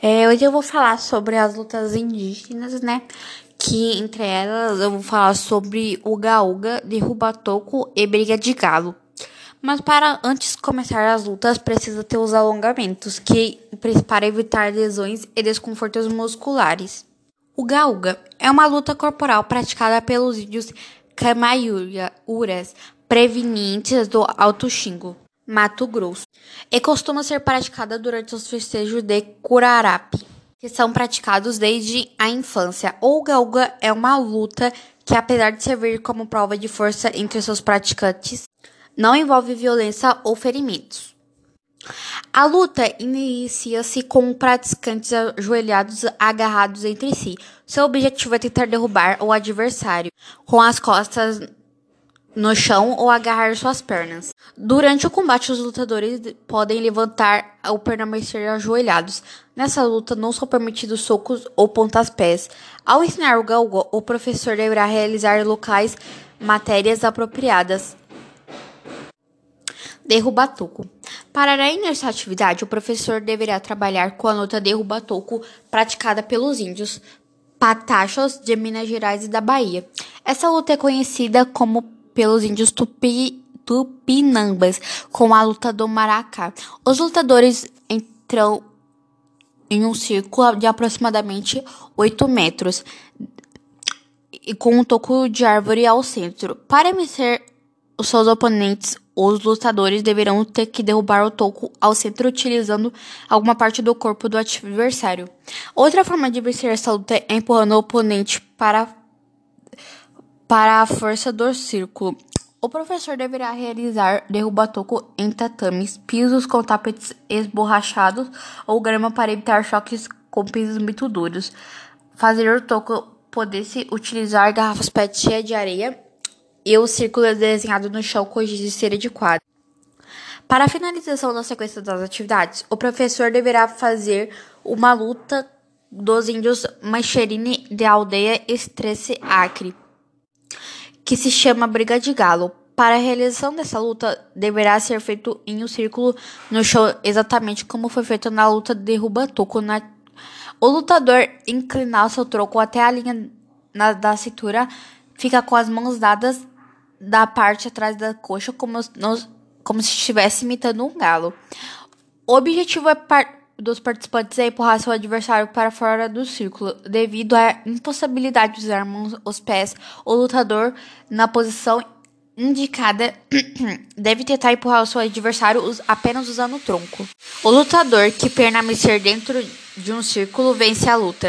É, hoje eu vou falar sobre as lutas indígenas, né? Que entre elas eu vou falar sobre o gaúga, derruba toco e briga de galo. Mas para antes começar as lutas, precisa ter os alongamentos, que para evitar lesões e desconfortos musculares. O gaúga é uma luta corporal praticada pelos índios Camaiuras, prevenientes do Alto Xingo. Mato Grosso, e costuma ser praticada durante os festejos de Curarapi, que são praticados desde a infância. O Gaúga é uma luta que, apesar de servir como prova de força entre seus praticantes, não envolve violência ou ferimentos. A luta inicia-se com praticantes ajoelhados agarrados entre si. Seu objetivo é tentar derrubar o adversário com as costas no chão ou agarrar suas pernas. Durante o combate, os lutadores podem levantar ou permanecer ajoelhados. Nessa luta, não são permitidos socos ou pontas-pés. Ao ensinar o galgo, o professor deverá realizar locais matérias apropriadas. Derruba-toco. Para além dessa atividade, o professor deverá trabalhar com a luta derruba-toco praticada pelos índios patachos de Minas Gerais e da Bahia. Essa luta é conhecida como pelos índios tupi, tupinambas com a luta do maracá. Os lutadores entram em um círculo de aproximadamente 8 metros e com um toco de árvore ao centro. Para vencer os seus oponentes, os lutadores deverão ter que derrubar o toco ao centro utilizando alguma parte do corpo do adversário. Outra forma de vencer essa luta é empurrando o oponente para para a força do círculo. O professor deverá realizar derruba-toco em tatames, pisos com tapetes esborrachados ou grama para evitar choques com pisos muito duros. Fazer o toco poder-se utilizar garrafas PET cheias de areia e o círculo é desenhado no chão com giz de cera de quadro. Para a finalização da sequência das atividades, o professor deverá fazer uma luta dos índios Macherini de aldeia Estresse Acre que se chama Briga de Galo. Para a realização dessa luta, deverá ser feito em um círculo no chão, exatamente como foi feito na luta de derruba-toco. Na... O lutador inclinar seu troco até a linha na, da cintura, fica com as mãos dadas da parte atrás da coxa, como, como se estivesse imitando um galo. O objetivo é par dos participantes é empurrar seu adversário para fora do círculo. Devido à impossibilidade de usar os pés, o lutador, na posição indicada, deve tentar empurrar o seu adversário apenas usando o tronco. O lutador que permanecer dentro de um círculo vence a luta.